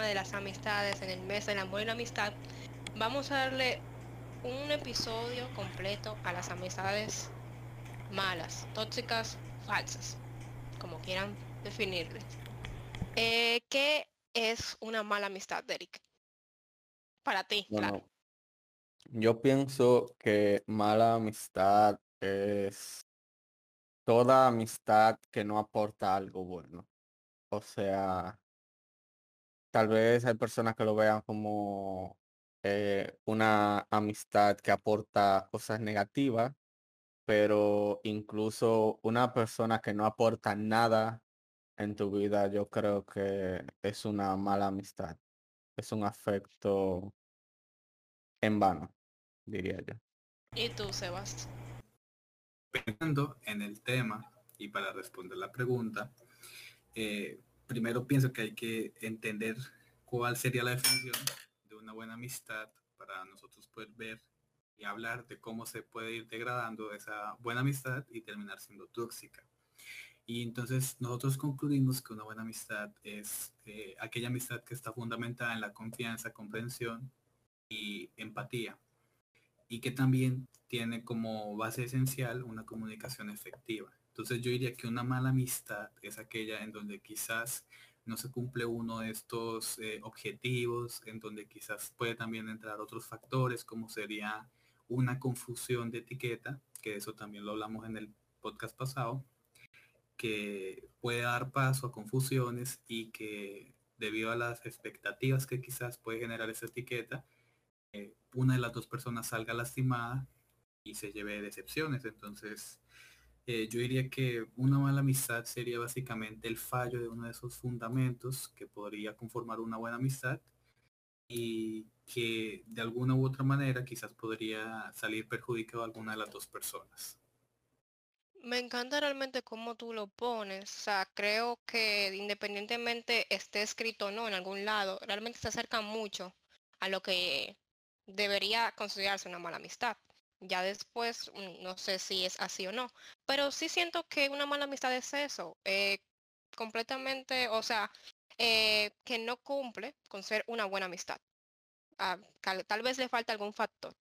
tema de las amistades, en el mes del amor y la amistad, vamos a darle un episodio completo a las amistades malas, tóxicas, falsas, como quieran definirle. Eh, ¿Qué es una mala amistad, Derek? Para ti, claro. Yo pienso que mala amistad es toda amistad que no aporta algo bueno. O sea, tal vez hay personas que lo vean como eh, una amistad que aporta cosas negativas, pero incluso una persona que no aporta nada en tu vida, yo creo que es una mala amistad. Es un afecto en vano, diría yo. ¿Y tú, Sebas? Pensando en el tema y para responder la pregunta, eh, primero pienso que hay que entender cuál sería la definición de una buena amistad para nosotros poder ver y hablar de cómo se puede ir degradando esa buena amistad y terminar siendo tóxica. Y entonces nosotros concluimos que una buena amistad es eh, aquella amistad que está fundamentada en la confianza, comprensión y empatía. Y que también tiene como base esencial una comunicación efectiva. Entonces yo diría que una mala amistad es aquella en donde quizás no se cumple uno de estos eh, objetivos, en donde quizás puede también entrar otros factores, como sería una confusión de etiqueta, que eso también lo hablamos en el podcast pasado, que puede dar paso a confusiones y que debido a las expectativas que quizás puede generar esa etiqueta, eh, una de las dos personas salga lastimada y se lleve decepciones. Entonces, eh, yo diría que una mala amistad sería básicamente el fallo de uno de esos fundamentos que podría conformar una buena amistad y que de alguna u otra manera quizás podría salir perjudicado a alguna de las dos personas. Me encanta realmente cómo tú lo pones. O sea, creo que independientemente esté escrito o no en algún lado, realmente se acerca mucho a lo que debería considerarse una mala amistad. Ya después, mm, no sé si es así o no, pero sí siento que una mala amistad es eso, eh, completamente, o sea, eh, que no cumple con ser una buena amistad. Ah, tal vez le falta algún factor.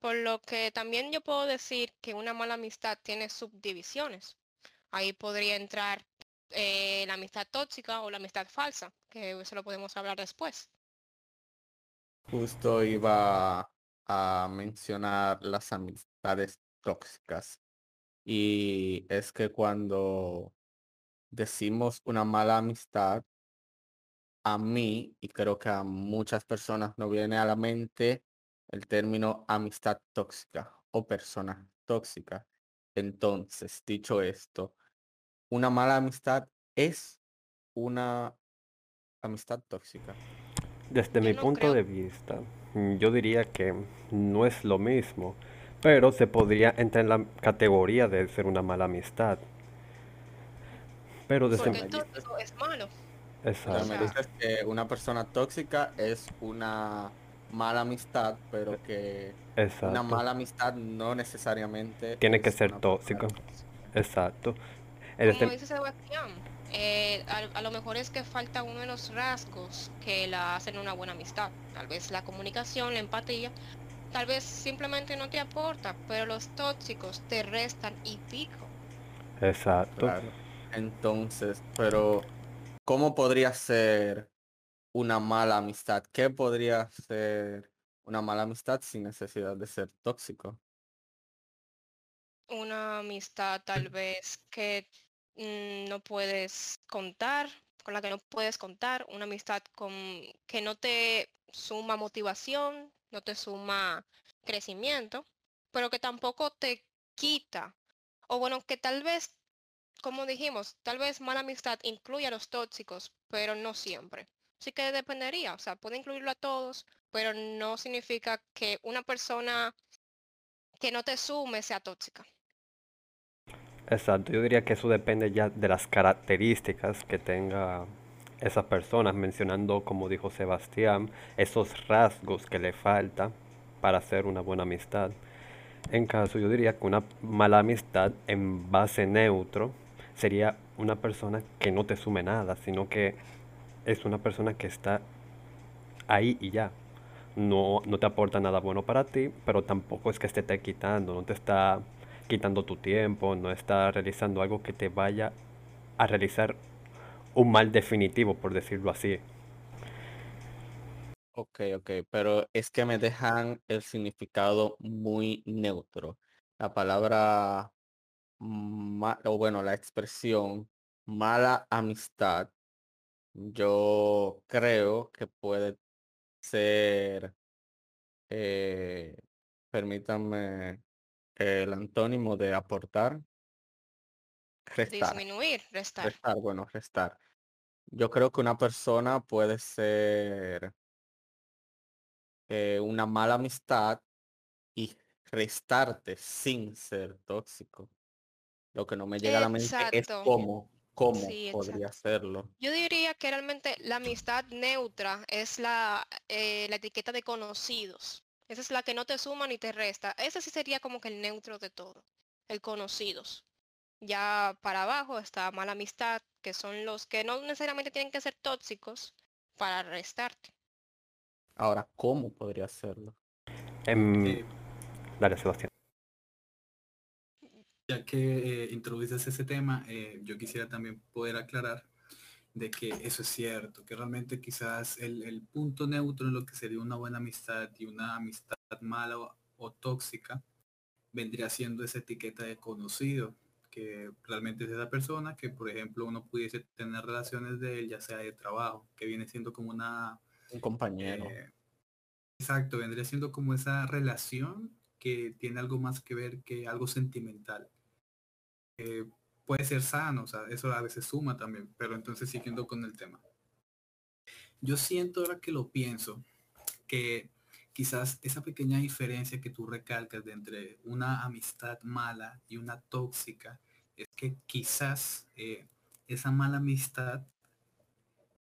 Por lo que también yo puedo decir que una mala amistad tiene subdivisiones. Ahí podría entrar eh, la amistad tóxica o la amistad falsa, que eso lo podemos hablar después. Justo iba a mencionar las amistades tóxicas. Y es que cuando decimos una mala amistad, a mí, y creo que a muchas personas no viene a la mente el término amistad tóxica o persona tóxica. Entonces, dicho esto, una mala amistad es una amistad tóxica. Desde mi punto de vista, yo diría que no es lo mismo, pero se podría entrar en la categoría de ser una mala amistad. Pero desde Porque tóxico es malo. Exacto. me dices que una persona tóxica es una mala amistad, pero que una mala amistad no necesariamente tiene que ser tóxico. Exacto. Como dice Sebastián, eh, a, lo mejor es que falta uno de los rasgos que la hacen una buena amistad. Tal vez la comunicación, la empatía, tal vez simplemente no te aporta, pero los tóxicos te restan y pico. Exacto. Entonces, pero ¿cómo podría ser una mala amistad? ¿Qué podría ser una mala amistad sin necesidad de ser tóxico? Una amistad tal vez que Mm, no puedes contar, con la que no puedes contar, una amistad con que no te suma motivación, no te suma crecimiento, pero que tampoco te quita. O bueno, que tal vez, como dijimos, tal vez mala amistad incluye a los tóxicos, pero no siempre. Así que dependería, o sea, puede incluirlo a todos, pero no significa que una persona que no te sume sea tóxica. Exacto, yo diría que eso depende ya de las características que tenga esa persona, mencionando, como dijo Sebastián, esos rasgos que le falta para hacer una buena amistad. En caso, yo diría que una mala amistad en base neutro sería una persona que no te sume nada, sino que es una persona que está ahí y ya. No, no te aporta nada bueno para ti, pero tampoco es que te esté quitando, no te está quitando tu tiempo, no está realizando algo que te vaya a realizar un mal definitivo, por decirlo así. Ok, ok, pero es que me dejan el significado muy neutro. La palabra, ma- o bueno, la expresión mala amistad, yo creo que puede ser, eh, permítanme, el antónimo de aportar, restar, Disminuir, restar. restar, bueno, restar. Yo creo que una persona puede ser eh, una mala amistad y restarte sin ser tóxico. Lo que no me llega a la mente es cómo, cómo Sí, podría hacerlo. Yo diría que realmente la amistad neutra es la, eh, la etiqueta de conocidos. Esa es la que no te suma ni te resta. Ese sí sería como que el neutro de todo, el conocidos. Ya para abajo está mala amistad, que son los que no necesariamente tienen que ser tóxicos para restarte. Ahora, ¿cómo podría hacerlo? Em, Eh, dale, Sebastián. ya que eh, introduces ese tema, eh, yo quisiera también poder aclarar de que eso es cierto, que realmente quizás el, el punto neutro en lo que sería una buena amistad y una amistad mala o, o tóxica vendría siendo esa etiqueta de conocido, que realmente es esa persona que, por ejemplo, uno pudiese tener relaciones de él, ya sea de trabajo, que viene siendo como una... Un compañero. eh, exacto, vendría siendo como esa relación que tiene algo más que ver que algo sentimental. Eh, puede ser sano, o sea, eso a veces suma también, pero entonces siguiendo con el tema. Yo siento ahora que lo pienso, que quizás esa pequeña diferencia que tú recalcas de entre una amistad mala y una tóxica, es que quizás eh, esa mala amistad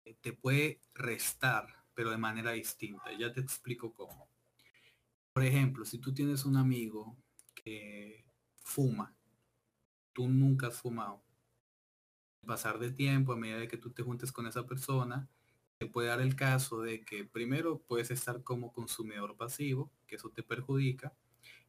eh, te puede restar, pero de manera distinta. Ya te explico cómo. Por ejemplo, si tú tienes un amigo que fuma, tú nunca has fumado. Pasar de tiempo, a medida de que tú te juntes con esa persona, te puede dar el caso de que primero puedes estar como consumidor pasivo, que eso te perjudica,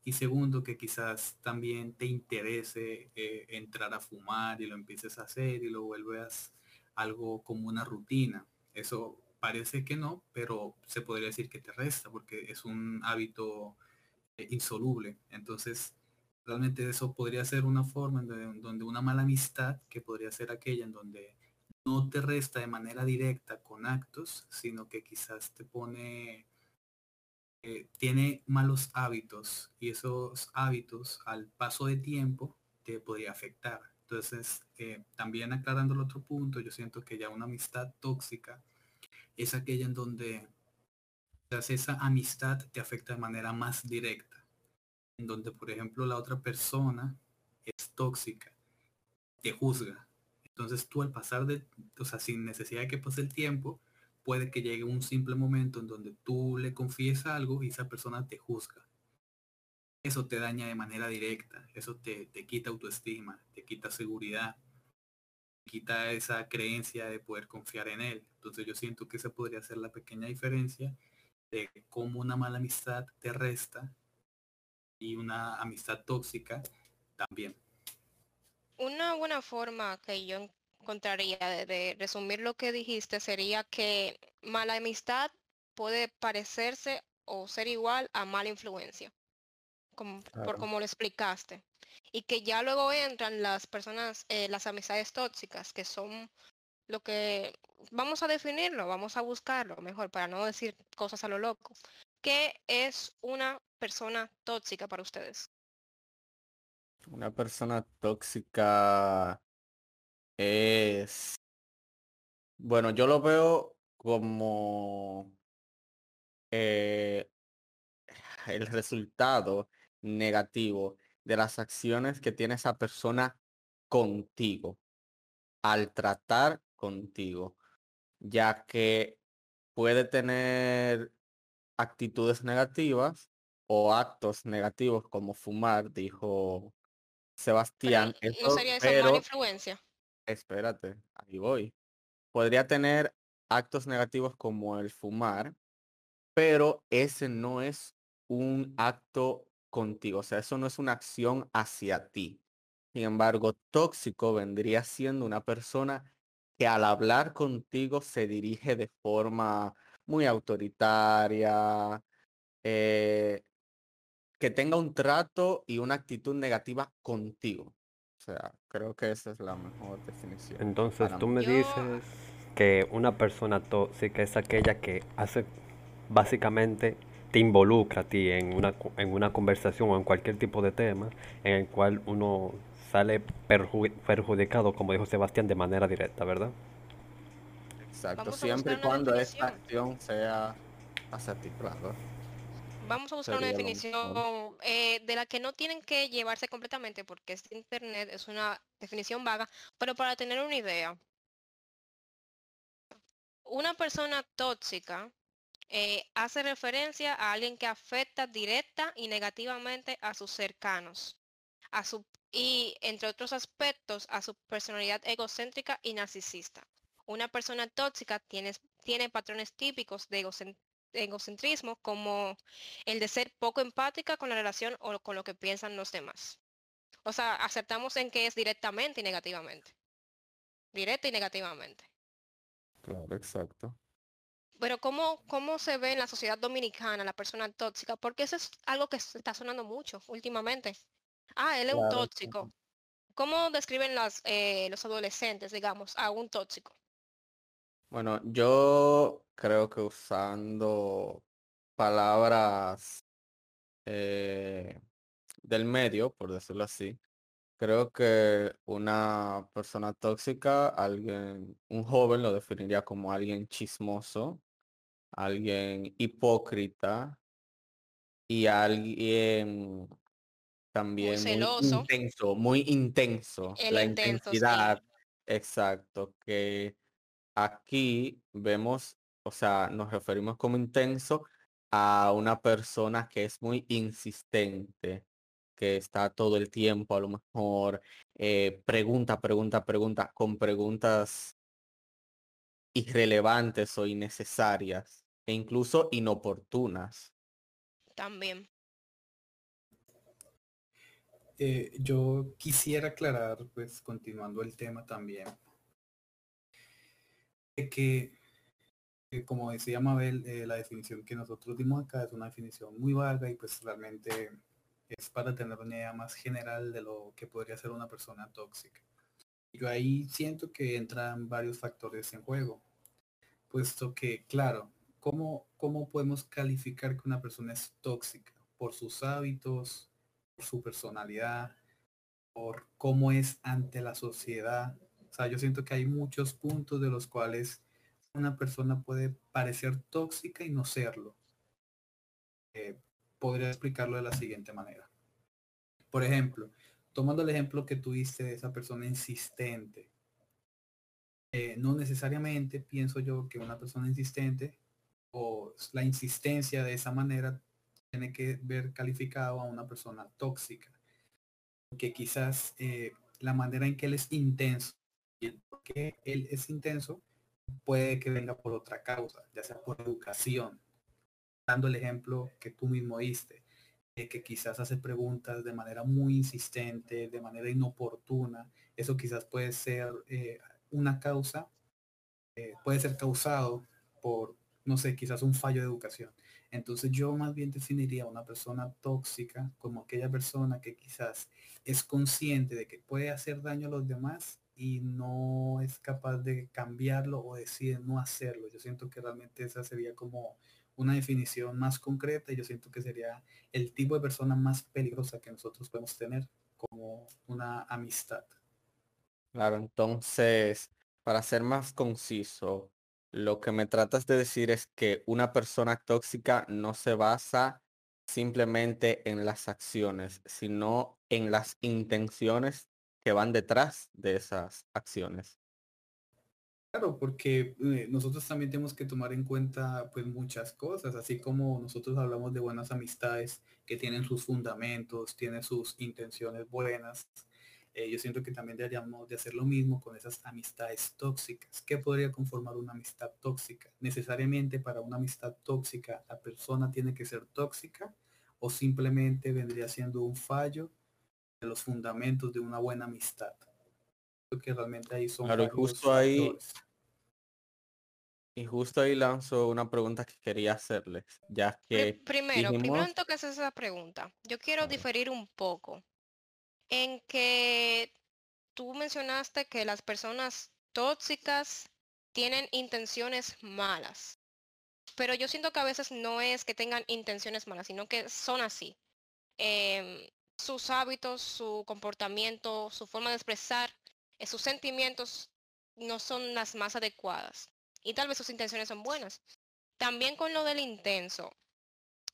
y segundo que quizás también te interese eh, entrar a fumar y lo empieces a hacer y lo vuelvas algo como una rutina. Eso parece que no, pero se podría decir que te resta porque es un hábito eh, insoluble. Entonces, realmente eso podría ser una forma en donde, una mala amistad, que podría ser aquella en donde no te resta de manera directa con actos, sino que quizás te pone, eh, tiene malos hábitos y esos hábitos al paso de tiempo te podría afectar. Entonces, eh, también aclarando el otro punto, yo siento que ya una amistad tóxica es aquella en donde esa amistad te afecta de manera más directa, en donde, por ejemplo, la otra persona es tóxica, te juzga, entonces tú al pasar de, o sea, sin necesidad de que pase el tiempo, puede que llegue un simple momento en donde tú le confíes algo y esa persona te juzga. Eso te daña de manera directa, eso te, te quita autoestima, te quita seguridad, te quita esa creencia de poder confiar en él. Entonces yo siento que esa podría ser la pequeña diferencia de cómo una mala amistad te resta y una amistad tóxica también. Una buena forma que yo encontraría de, de resumir lo que dijiste sería que mala amistad puede parecerse o ser igual a mala influencia, como, por como lo explicaste. Y que ya luego entran las personas, eh, las amistades tóxicas, que son lo que vamos a definirlo, vamos a buscarlo mejor para no decir cosas a lo loco. ¿Qué es una persona tóxica para ustedes? Una persona tóxica es, bueno, yo lo veo como eh, el resultado negativo de las acciones que tiene esa persona contigo, al tratar contigo, ya que puede tener actitudes negativas o actos negativos como fumar, dijo Pero Sebastián, n- no eso, sería esa mala pero influencia. espérate, ahí voy. Podría tener actos negativos como el fumar, pero ese no es un acto contigo, o sea, eso no es una acción hacia ti. Sin embargo, tóxico vendría siendo una persona que al hablar contigo se dirige de forma muy autoritaria, eh, que tenga un trato y una actitud negativa contigo. O sea, creo que esa es la mejor definición. Entonces tú mí. me dices que una persona tóxica es aquella que hace básicamente te involucra a ti en una, en una conversación o en cualquier tipo de tema en el cual uno sale perju- perjudicado, como dijo Sebastián, de manera directa, ¿verdad? Exacto, siempre y cuando esta acción sea claro. Vamos a buscar una definición eh, de la que no tienen que llevarse completamente porque este internet es una definición vaga, pero para tener una idea. Una persona tóxica eh, hace referencia a alguien que afecta directa y negativamente a sus cercanos, a su y entre otros aspectos a su personalidad egocéntrica y narcisista. Una persona tóxica tiene, tiene patrones típicos de egocen- egocentrismo como el de ser poco empática con la relación o con lo que piensan los demás. O sea, aceptamos en que es directamente y negativamente. Directa y negativamente. Claro, exacto. Pero ¿cómo, ¿cómo se ve en la sociedad dominicana la persona tóxica? Porque eso es algo que está sonando mucho últimamente. Ah, él es un tóxico. ¿Cómo describen las, eh, los adolescentes, digamos, a un tóxico? Bueno, yo creo que usando palabras eh, del medio, por decirlo así, creo que una persona tóxica, alguien, un joven lo definiría como alguien chismoso, alguien hipócrita y alguien también muy celoso. intenso, muy intenso. El La intenso, sí. intensidad, exacto, que aquí vemos, o sea, nos referimos como intenso a una persona que es muy insistente, que está todo el tiempo a lo mejor, eh, pregunta, pregunta, pregunta, con preguntas irrelevantes o innecesarias e incluso inoportunas. También. Eh, yo quisiera aclarar, pues continuando el tema también, que, que como decía Mabel, eh, la definición que nosotros dimos acá es una definición muy vaga y pues realmente es para tener una idea más general de lo que podría ser una persona tóxica. Yo ahí siento que entran varios factores en juego, puesto que, claro, ¿cómo, cómo podemos calificar que una persona es tóxica? Por sus hábitos, por su personalidad, por cómo es ante la sociedad. O sea, yo siento que hay muchos puntos de los cuales una persona puede parecer tóxica y no serlo. Eh, podría explicarlo de la siguiente manera. Por ejemplo, tomando el ejemplo que tuviste de esa persona insistente, eh, no necesariamente pienso yo que una persona insistente o la insistencia de esa manera tiene que ver calificado a una persona tóxica. Porque quizás eh, la manera en que él es intenso qué él es intenso puede que venga por otra causa, ya sea por educación. Dando el ejemplo que tú mismo diste, de que quizás hace preguntas de manera muy insistente, de manera inoportuna. Eso quizás puede ser eh, una causa, eh, puede ser causado por, no sé, quizás un fallo de educación. Entonces yo más bien definiría a una persona tóxica como aquella persona que quizás es consciente de que puede hacer daño a los demás y no es capaz de cambiarlo o decide no hacerlo. Yo siento que realmente esa sería como una definición más concreta y yo siento que sería el tipo de persona más peligrosa que nosotros podemos tener como una amistad. Claro, entonces, para ser más conciso, lo que me tratas de decir es que una persona tóxica no se basa simplemente en las acciones, sino en las intenciones que van detrás de esas acciones. Claro, porque eh, nosotros también tenemos que tomar en cuenta pues muchas cosas, así como nosotros hablamos de buenas amistades que tienen sus fundamentos, tienen sus intenciones buenas. eh, yo siento que también deberíamos de hacer lo mismo con esas amistades tóxicas. ¿Qué podría conformar una amistad tóxica? Necesariamente para una amistad tóxica la persona tiene que ser tóxica o simplemente vendría siendo un fallo de los fundamentos de una buena amistad. Creo que realmente ahí son Claro, justo ahí- factores. Y justo ahí lanzo una pregunta que quería hacerles, ya que primero, primero dijimos- que haces esa pregunta, yo quiero diferir un poco en que tú mencionaste que las personas tóxicas tienen intenciones malas, pero yo siento que a veces no es que tengan intenciones malas, sino que son así. Em, sus hábitos, su comportamiento, su forma de expresar, eh, sus sentimientos no son las más adecuadas y tal vez sus intenciones son buenas. También con lo del intenso.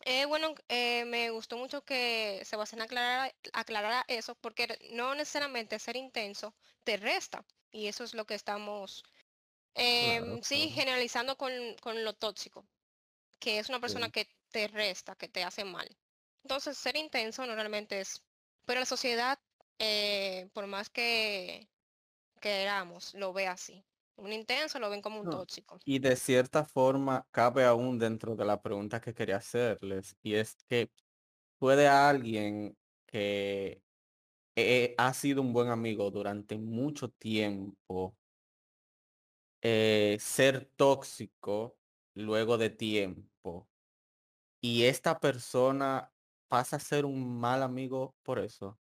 Eh, bueno, eh, me gustó mucho que Sebastián aclarara, aclarara eso, porque no necesariamente ser intenso te resta. Y eso es lo que estamos, em, Claro, sí, claro. generalizando con, con lo tóxico, que es una persona Sí. que te resta, que te hace mal. Entonces, ser intenso normalmente es, pero la sociedad, eh, por más que queramos, lo ve así. Un intenso lo ven como un No, tóxico. Y de cierta forma cabe aún dentro de la pregunta que quería hacerles, y es que puede alguien que eh, ha sido un buen amigo durante mucho tiempo eh, ser tóxico luego de tiempo, y esta persona pasa a ser un mal amigo por eso.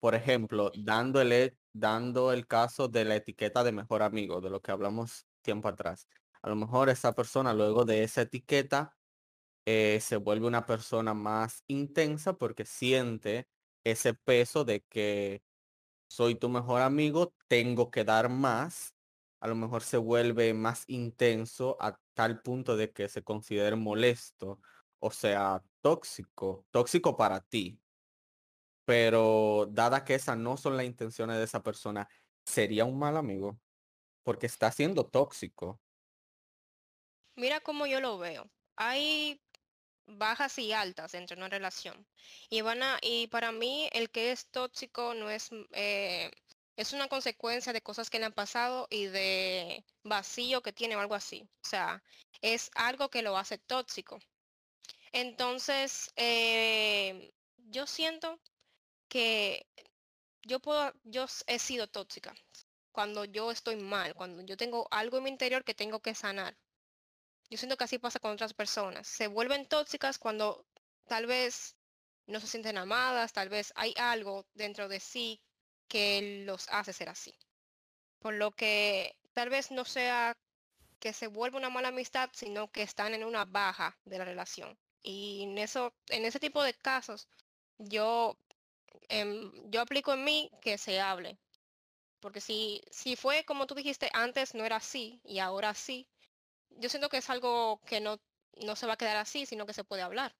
Por ejemplo, dando el, e- dando el caso de la etiqueta de mejor amigo, de lo que hablamos tiempo atrás. A lo mejor esa persona luego de esa etiqueta eh, se vuelve una persona más intensa porque siente ese peso de que soy tu mejor amigo, tengo que dar más. A lo mejor se vuelve más intenso a tal punto de que se considere molesto, o sea, tóxico, tóxico para ti. Pero dada que esas no son las intenciones de esa persona, sería un mal amigo porque está siendo tóxico. Mira cómo yo lo veo. Hay bajas y altas dentro de una relación. Y y para mí el que es tóxico no es, mm, eh, es una consecuencia de cosas que le han pasado y de vacío que tiene o algo así. O sea, es algo que lo hace tóxico. Entonces, eh, yo siento que yo puedo, yo he sido tóxica cuando yo estoy mal, cuando yo tengo algo en mi interior que tengo que sanar. Yo siento que así pasa con otras personas. Se vuelven tóxicas cuando tal vez no se sienten amadas, tal vez hay algo dentro de sí que los hace ser así. Por lo que tal vez no sea que se vuelva una mala amistad, sino que están en una baja de la relación. Y en eso, en ese tipo de casos, yo, em, yo aplico en mí que se hable. Porque si, si fue como tú dijiste, antes no era así y ahora sí, yo siento que es algo que no, no se va a quedar así, sino que se puede hablar.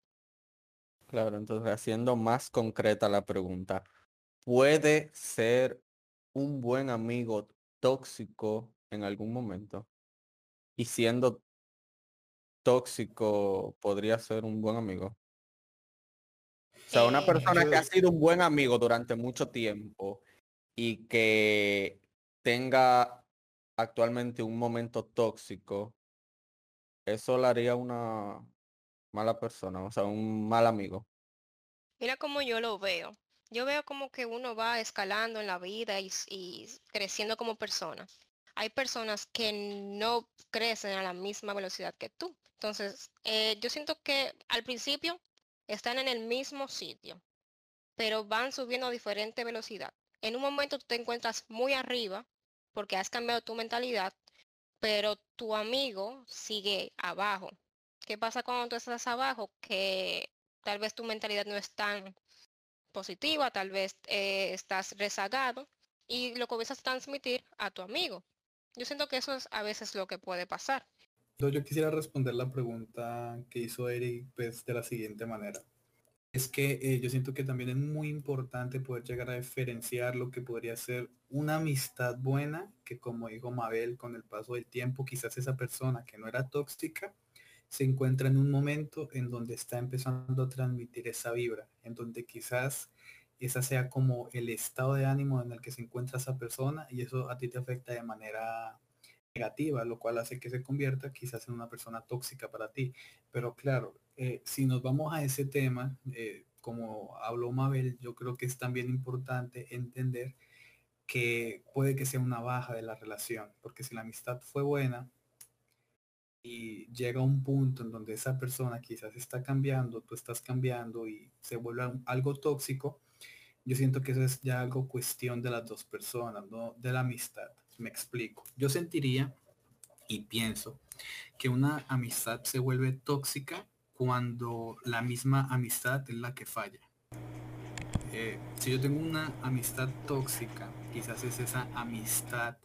Claro, entonces haciendo más concreta la pregunta, ¿puede ser un buen amigo tóxico en algún momento? Y siendo tóxico, podría ser un buen amigo. O sea, una Eh, persona que ha sido un buen amigo durante mucho tiempo y que tenga actualmente un momento tóxico, eso le haría una mala persona, o sea, un mal amigo. Mira cómo yo lo veo. Yo veo como que uno va escalando en la vida y, creciendo como persona. Hay personas que no crecen a la misma velocidad que tú. Entonces, eh, yo siento que al principio están en el mismo sitio, pero van subiendo a diferente velocidad. En un momento tú te encuentras muy arriba porque has cambiado tu mentalidad, pero tu amigo sigue abajo. ¿Qué pasa cuando tú estás abajo? Que tal vez tu mentalidad no es tan positiva, tal vez eh, estás rezagado y lo comienzas a transmitir a tu amigo. Yo siento que eso es a veces lo que puede pasar. Yo, quisiera responder la pregunta que hizo Eric pues, de la siguiente manera. Es que eh, yo siento que también es muy importante poder llegar a diferenciar lo que podría ser una amistad buena, que como dijo Mabel, con el paso del tiempo, quizás esa persona que no era tóxica se encuentra en un momento en donde está empezando a transmitir esa vibra, en donde quizás esa sea como el estado de ánimo en el que se encuentra esa persona y eso a ti te afecta de manera negativa, lo cual hace que se convierta quizás en una persona tóxica para ti. Pero claro, eh, si nos vamos a ese tema, eh, como habló Mabel, yo creo que es también importante entender que puede que sea una baja de la relación, porque si la amistad fue buena y llega un punto en donde esa persona quizás está cambiando, tú estás cambiando y se vuelve algo tóxico, yo siento que eso es ya algo cuestión de las dos personas, no de la amistad. Me explico. Yo sentiría y pienso que una amistad se vuelve tóxica cuando la misma amistad es la que falla. Eh, si yo tengo una amistad tóxica, quizás es esa amistad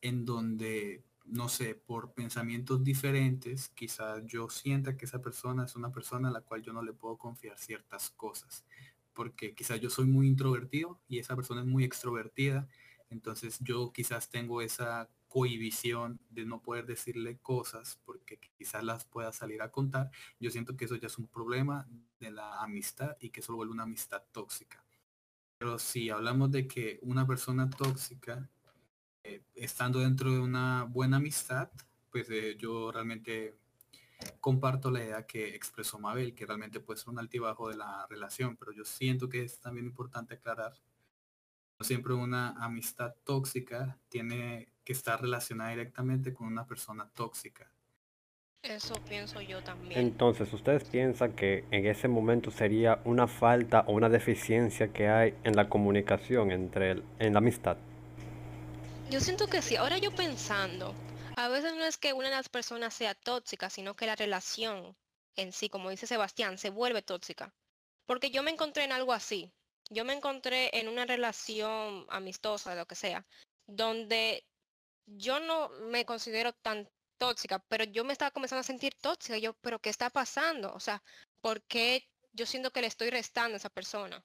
en donde, no sé, por pensamientos diferentes, quizás yo sienta que esa persona es una persona a la cual yo no le puedo confiar ciertas cosas porque quizás yo soy muy introvertido y esa persona es muy extrovertida. Entonces yo quizás tengo esa cohibición de no poder decirle cosas porque quizás las pueda salir a contar. Yo siento que eso ya es un problema de la amistad y que eso vuelve una amistad tóxica. Pero si hablamos de que una persona tóxica, eh, estando dentro de una buena amistad, pues eh, yo realmente comparto la idea que expresó Mabel, que realmente puede ser un altibajo de la relación, pero yo siento que es también importante aclarar. Siempre una amistad tóxica tiene que estar relacionada directamente con una persona tóxica. Eso pienso yo también. Entonces, ¿ustedes piensan que en ese momento sería una falta o una deficiencia que hay en la comunicación entre el, en la amistad? Yo siento que sí. Ahora yo pensando, a veces no es que una de las personas sea tóxica, sino que la relación en sí, como dice Sebastián, se vuelve tóxica. Porque yo me encontré en algo así. Yo me encontré en una relación amistosa, lo que sea, donde yo no me considero tan tóxica, pero yo me estaba comenzando a sentir tóxica. Yo, pero ¿qué está pasando? O sea, ¿por qué yo siento que le estoy restando a esa persona?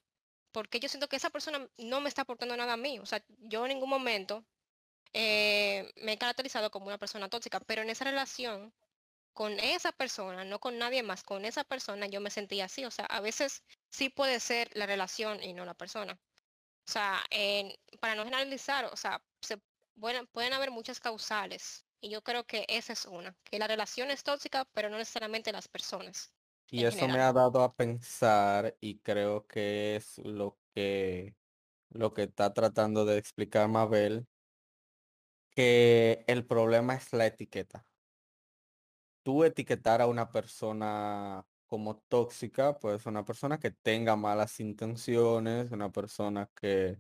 Porque yo siento que esa persona no me está aportando nada a mí. O sea, yo en ningún momento eh, me he caracterizado como una persona tóxica, pero en esa relación con esa persona, no con nadie más, con esa persona yo me sentía así. O sea, a veces sí puede ser la relación y no la persona. O sea, para no generalizar, o sea, se pueden, pueden haber muchas causales. Y yo creo que esa es una, que la relación es tóxica, pero no necesariamente las personas. Y eso me ha dado a pensar y creo que es lo que lo que está tratando de explicar Mabel que el problema es la etiqueta. Tú etiquetar a una persona como tóxica, pues una persona que tenga malas intenciones, una persona que,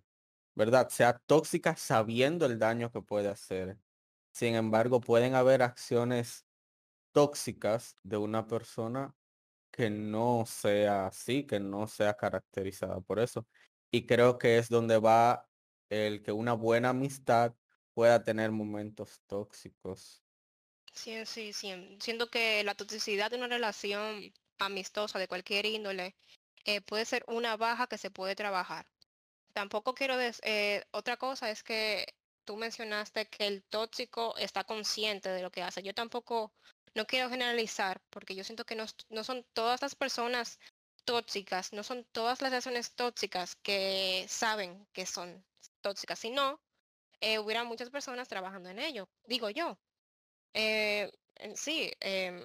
¿verdad? Sea tóxica sabiendo el daño que puede hacer. Sin embargo, pueden haber acciones tóxicas de una persona que no sea así, que no sea caracterizada por eso. Y creo que es donde va el que una buena amistad pueda tener momentos tóxicos. Sí, sí, sí. Siento que la toxicidad de una relación amistosa de cualquier índole eh, puede ser una baja que se puede trabajar. Tampoco quiero decir, eh, otra cosa es que tú mencionaste que el tóxico está consciente de lo que hace. Yo tampoco, no quiero generalizar, porque yo siento que no, no son todas las personas tóxicas, no son todas las relaciones tóxicas que saben que son tóxicas, sino eh, hubiera muchas personas trabajando en ello, digo yo. Eh, sí, em,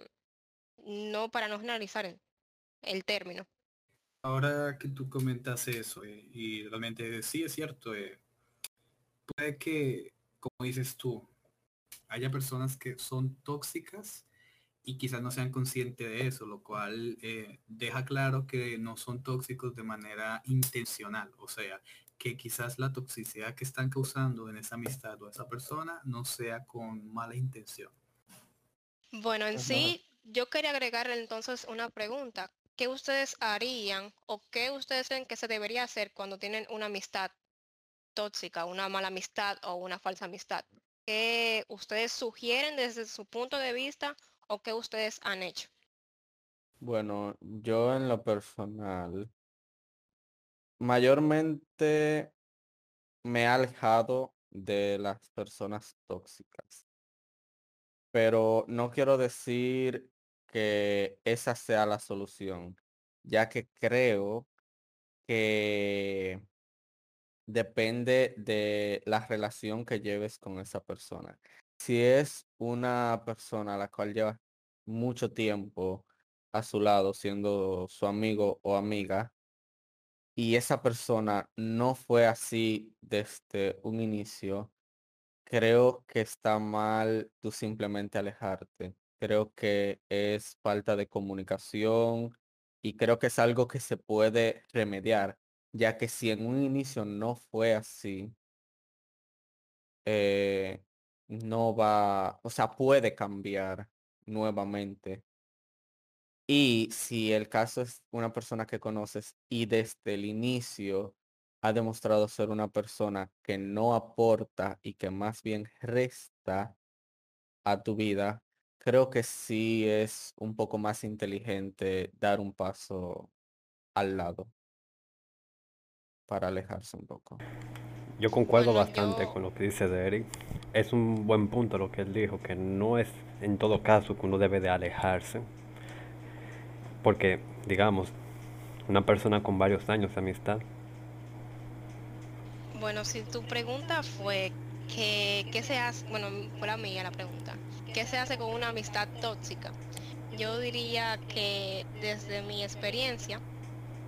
no para no generalizar el, término. Ahora que tú comentas eso, eh, y realmente sí es cierto, puede que, como dices tú, haya personas que son tóxicas y quizás no sean conscientes de eso, lo cual deja claro que no son tóxicos de manera intencional. O sea, que quizás la toxicidad que están causando en esa amistad o esa persona no sea con mala intención. Bueno, en sí, yo quería agregarle entonces una pregunta. ¿Qué ustedes harían o qué ustedes creen que se debería hacer cuando tienen una amistad tóxica, una mala amistad o una falsa amistad? ¿Qué ustedes sugieren desde su punto de vista o qué ustedes han hecho? Bueno, yo en lo personal mayormente me he alejado de las personas tóxicas. Pero no quiero decir que esa sea la solución, ya que creo que depende de la relación que lleves con esa persona. Si es una persona a la cual llevas mucho tiempo a su lado siendo su amigo o amiga y esa persona no fue así desde un inicio, creo que está mal tú simplemente alejarte. Creo que es falta de comunicación y creo que es algo que se puede remediar, ya que si en un inicio no fue así, eh, no va, o sea, puede cambiar nuevamente. Y si el caso es una persona que conoces y desde el inicio ha demostrado ser una persona que no aporta y que más bien resta a tu vida, creo que sí es un poco más inteligente dar un paso al lado para alejarse un poco. Yo concuerdo Bueno, bastante yo- con lo que dice de Eric. Es un buen punto lo que él dijo, que no es en todo caso que uno debe de alejarse. Porque, digamos, una persona con varios años de amistad, Bueno, si tu pregunta fue que, ¿qué se hace? Bueno, fue la mía la pregunta. ¿Qué se hace con una amistad tóxica? Yo diría que desde mi experiencia,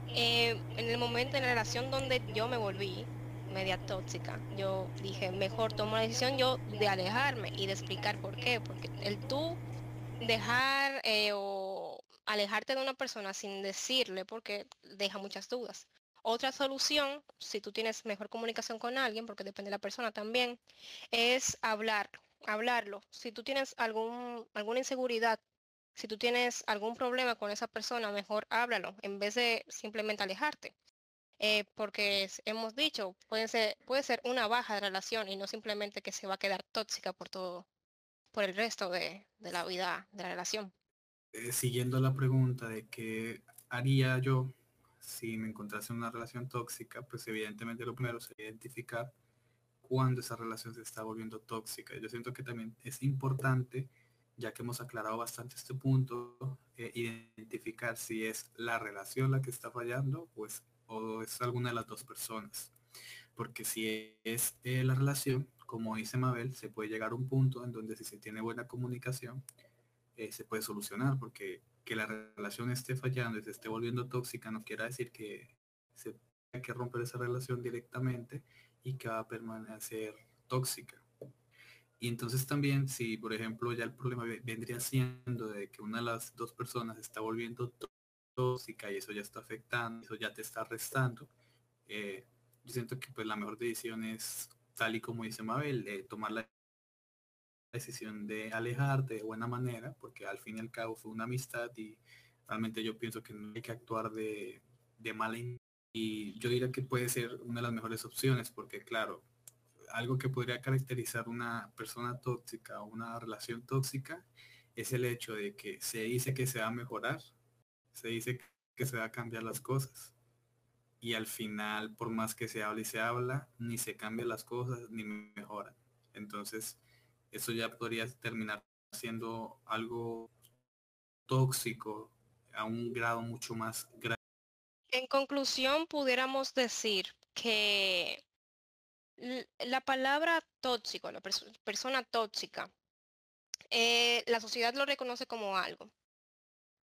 eh, en el momento en la relación donde yo me volví media tóxica, yo dije, mejor tomo la decisión yo de alejarme y de explicar por qué. Porque el tú dejar eh, o alejarte de una persona sin decirle, porque deja muchas dudas. Otra solución, si tú tienes mejor comunicación con alguien, porque depende de la persona también, es hablar, hablarlo. Si tú tienes algún, alguna inseguridad, si tú tienes algún problema con esa persona, mejor háblalo en vez de simplemente alejarte. Eh, porque hemos dicho, puede ser, puede ser una baja de relación y no simplemente que se va a quedar tóxica por todo, por el resto de, de la vida de la relación. Eh, siguiendo la pregunta de qué haría yo si me encontrase en una relación tóxica, pues evidentemente lo primero sería identificar cuándo esa relación se está volviendo tóxica. Yo siento que también es importante, ya que hemos aclarado bastante este punto, eh, identificar si es la relación la que está fallando pues, o es alguna de las dos personas. Porque si es eh, la relación, como dice Mabel, se puede llegar a un punto en donde si se tiene buena comunicación, eh, se puede solucionar, porque que la relación esté fallando y se esté volviendo tóxica no quiere decir que se tenga que romper esa relación directamente y que va a permanecer tóxica. Y entonces también, si por ejemplo ya el problema ve- vendría siendo de que una de las dos personas está volviendo tó- tóxica y eso ya está afectando, eso ya te está restando, eh, yo siento que pues la mejor decisión es, tal y como dice Mabel, eh, tomar la decisión de alejarte de buena manera, porque al fin y al cabo fue una amistad y realmente yo pienso que no hay que actuar de, de mala y yo diría que puede ser una de las mejores opciones, porque claro, algo que podría caracterizar una persona tóxica o una relación tóxica es el hecho de que se dice que se va a mejorar, se dice que se va a cambiar las cosas. Y al final, por más que se habla y se habla, ni se cambian las cosas ni mejoran. Entonces, eso ya podría terminar siendo algo tóxico a un grado mucho más grande. En conclusión, pudiéramos decir que la palabra tóxico, la perso- persona tóxica, eh, la sociedad lo reconoce como algo.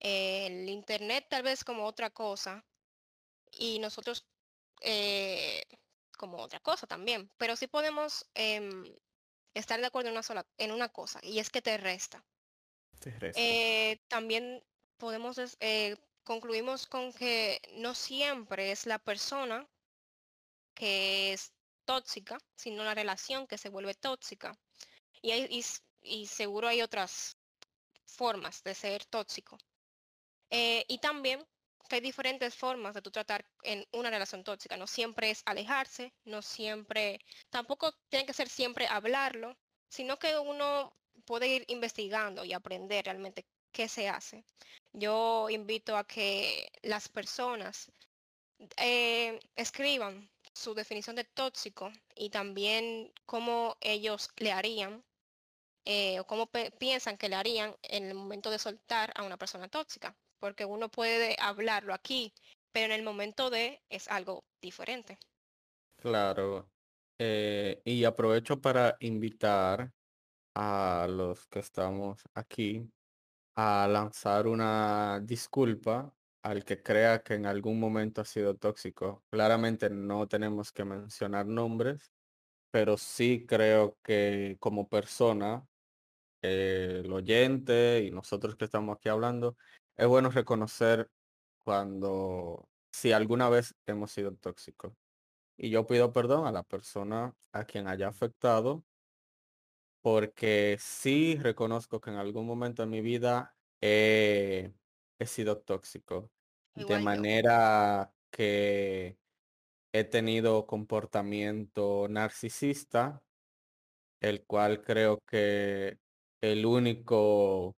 El internet tal vez como otra cosa y nosotros eh, como otra cosa también. Pero sí podemos em, estar de acuerdo en una sola, en una cosa y es que te resta. Te resta. Eh, también podemos, eh, concluimos con que no siempre es la persona que es tóxica, sino la relación que se vuelve tóxica. Y, hay- y seguro hay otras formas de ser tóxico. Eh, y también que hay diferentes formas de tú tratar en una relación tóxica. No siempre es alejarse, no siempre, tampoco tiene que ser siempre hablarlo, sino que uno puede ir investigando y aprender realmente qué se hace. Yo invito a que las personas eh, escriban su definición de tóxico y también cómo ellos le harían eh, o cómo piensan que le harían en el momento de soltar a una persona tóxica. Porque uno puede hablarlo aquí pero en el momento de es algo diferente. Claro. Eh, y aprovecho para invitar a los que estamos aquí a lanzar una disculpa al que crea que en algún momento ha sido tóxico. Claramente no tenemos que mencionar nombres, pero sí creo que como persona, el oyente y nosotros que estamos aquí hablando, es bueno reconocer cuando, si alguna vez hemos sido tóxicos. Y yo pido perdón a la persona a quien haya afectado, porque sí reconozco que en algún momento en mi vida he, he sido tóxico, de yo. manera que he tenido comportamiento narcisista, el cual creo que el único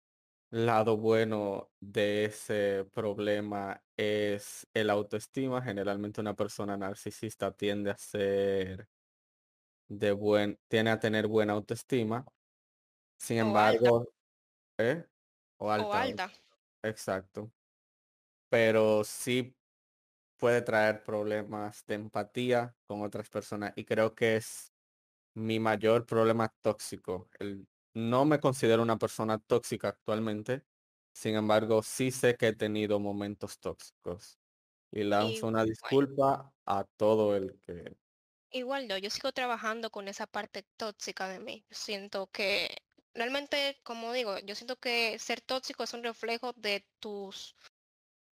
lado bueno de ese problema es el autoestima. Generalmente una persona narcisista tiende a ser de buen, tiene a tener buena autoestima. Sin O alta, embargo, ¿eh? O o alta, alta. exacto. Pero sí puede traer problemas de empatía con otras personas y creo que es mi mayor problema tóxico. El, no me considero una persona tóxica actualmente, sin embargo, sí sé que he tenido momentos tóxicos y lanzo una Igual, disculpa a todo el que... igual yo, yo sigo trabajando con esa parte tóxica de mí. Siento que realmente, como digo, yo siento que ser tóxico es un reflejo de tus,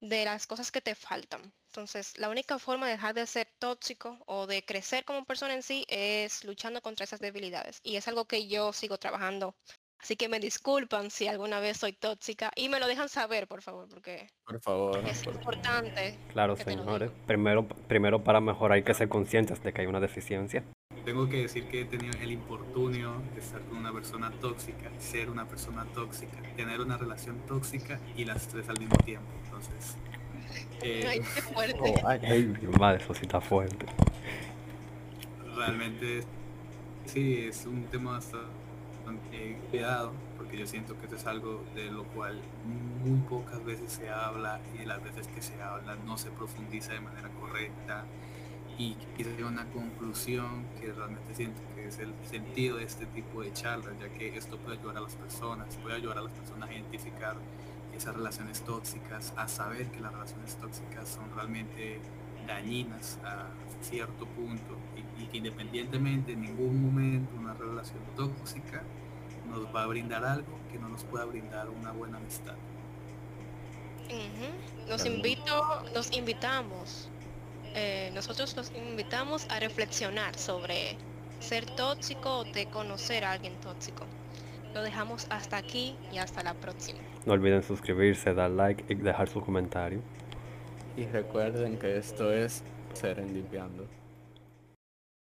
de las cosas que te faltan. Entonces, la única forma de dejar de ser tóxico o de crecer como persona en sí es luchando contra esas debilidades. Y es algo que yo sigo trabajando. Así que me disculpan si alguna vez soy tóxica y me lo dejan saber, por favor, porque Por favor, es por- importante Claro, señores. Primero, primero para mejorar hay que ser conscientes de que hay una deficiencia. Tengo que decir que he tenido el infortunio de estar con una persona tóxica, ser una persona tóxica, tener una relación tóxica y las tres al mismo tiempo. Entonces, eh, Ay, qué fuerte. Oh, ay, Ay, mi madre, eso sí está fuerte. realmente sí es un tema bastante cuidado porque yo siento que esto es algo de lo cual muy pocas veces se habla y las veces que se habla no se profundiza de manera correcta y quise una conclusión que realmente siento que es el sentido de este tipo de charlas ya que esto puede ayudar a las personas puede ayudar a las personas a identificar esas relaciones tóxicas a saber que las relaciones tóxicas son realmente dañinas a cierto punto y, y que independientemente en ningún momento una relación tóxica nos va a brindar algo que no nos pueda brindar una buena amistad. Claro. invito, los invitamos. Eh, nosotros los invitamos a reflexionar sobre ser tóxico o de conocer a alguien tóxico. Lo dejamos hasta aquí y hasta la próxima. No olviden suscribirse, dar like y dejar su comentario. Y recuerden que esto es Serendipiando.